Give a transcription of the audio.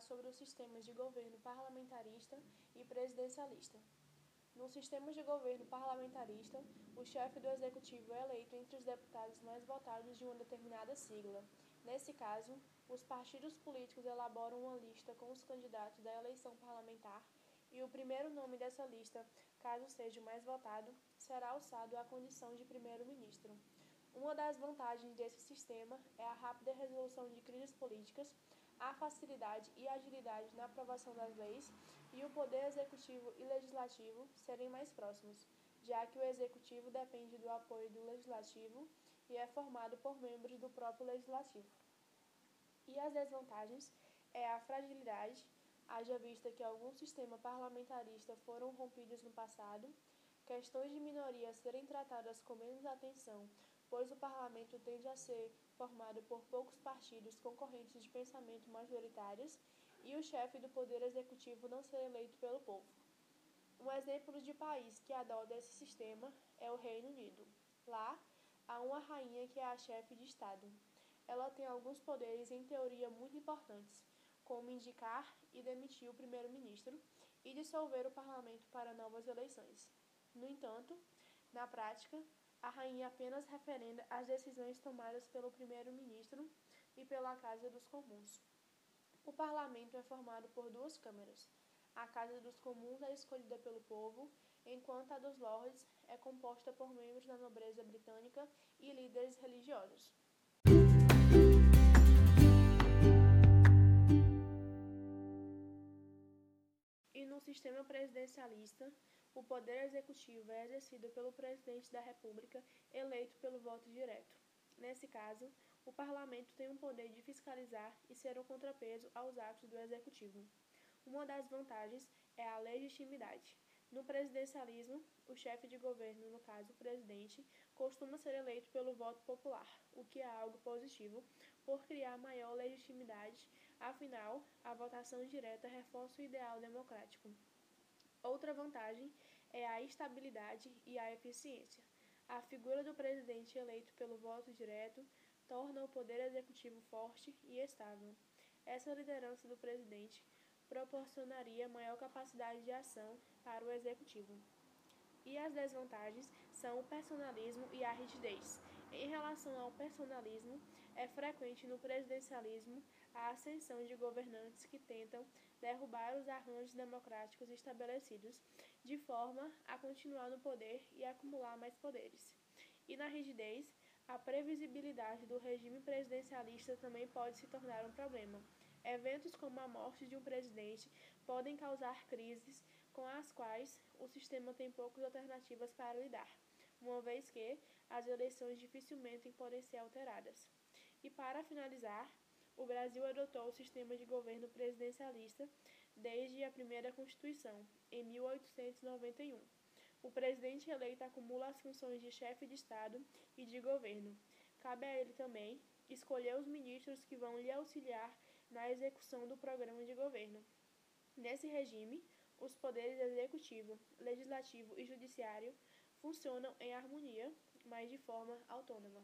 sobre os sistemas de governo parlamentarista e presidencialista. No sistema de governo parlamentarista, o chefe do executivo é eleito entre os deputados mais votados de uma determinada sigla. Nesse caso, os partidos políticos elaboram uma lista com os candidatos da eleição parlamentar e o primeiro nome dessa lista, caso seja o mais votado, será alçado à condição de primeiro-ministro. Uma das vantagens desse sistema é a rápida resolução de crises políticas, a facilidade e agilidade na aprovação das leis e o poder executivo e legislativo serem mais próximos, já que o executivo depende do apoio do legislativo e é formado por membros do próprio legislativo. E as desvantagens é a fragilidade, haja vista que alguns sistemas parlamentaristas foram rompidos no passado, questões de minoria serem tratadas com menos atenção, pois o parlamento tende a ser formado por poucos partidos concorrentes de pensamento majoritários e o chefe do poder executivo não ser eleito pelo povo. Um exemplo de país que adota esse sistema é o Reino Unido. Lá, há uma rainha que é a chefe de Estado. Ela tem alguns poderes em teoria muito importantes, como indicar e demitir o primeiro-ministro e dissolver o parlamento para novas eleições. No entanto, na prática, a rainha apenas referenda as decisões tomadas pelo primeiro-ministro e pela Casa dos Comuns. O parlamento é formado por duas câmaras. A Casa dos Comuns é escolhida pelo povo, enquanto a dos Lords é composta por membros da nobreza britânica e líderes religiosos. E no sistema presidencialista, o poder executivo é exercido pelo presidente da República, eleito pelo voto direto. Nesse caso, o parlamento tem o poder de fiscalizar e ser um contrapeso aos atos do executivo. Uma das vantagens é a legitimidade. No presidencialismo, o chefe de governo, no caso o presidente, costuma ser eleito pelo voto popular, o que é algo positivo, por criar maior legitimidade, afinal, a votação direta reforça o ideal democrático. Outra vantagem é a estabilidade e a eficiência. A figura do presidente eleito pelo voto direto torna o poder executivo forte e estável. Essa liderança do presidente proporcionaria maior capacidade de ação para o executivo. E as desvantagens são o personalismo e a rigidez. Em relação ao personalismo, é frequente no presidencialismo a ascensão de governantes que tentam derrubar os arranjos democráticos estabelecidos, de forma a continuar no poder e acumular mais poderes. E na rigidez, a previsibilidade do regime presidencialista também pode se tornar um problema. Eventos como a morte de um presidente podem causar crises com as quais o sistema tem poucas alternativas para lidar, uma vez que as eleições dificilmente podem ser alteradas. E para finalizar, o Brasil adotou o sistema de governo presidencialista desde a primeira Constituição, em 1891. O presidente eleito acumula as funções de chefe de Estado e de governo. Cabe a ele também escolher os ministros que vão lhe auxiliar na execução do programa de governo. Nesse regime, os poderes executivo, legislativo e judiciário funcionam em harmonia, mas de forma autônoma.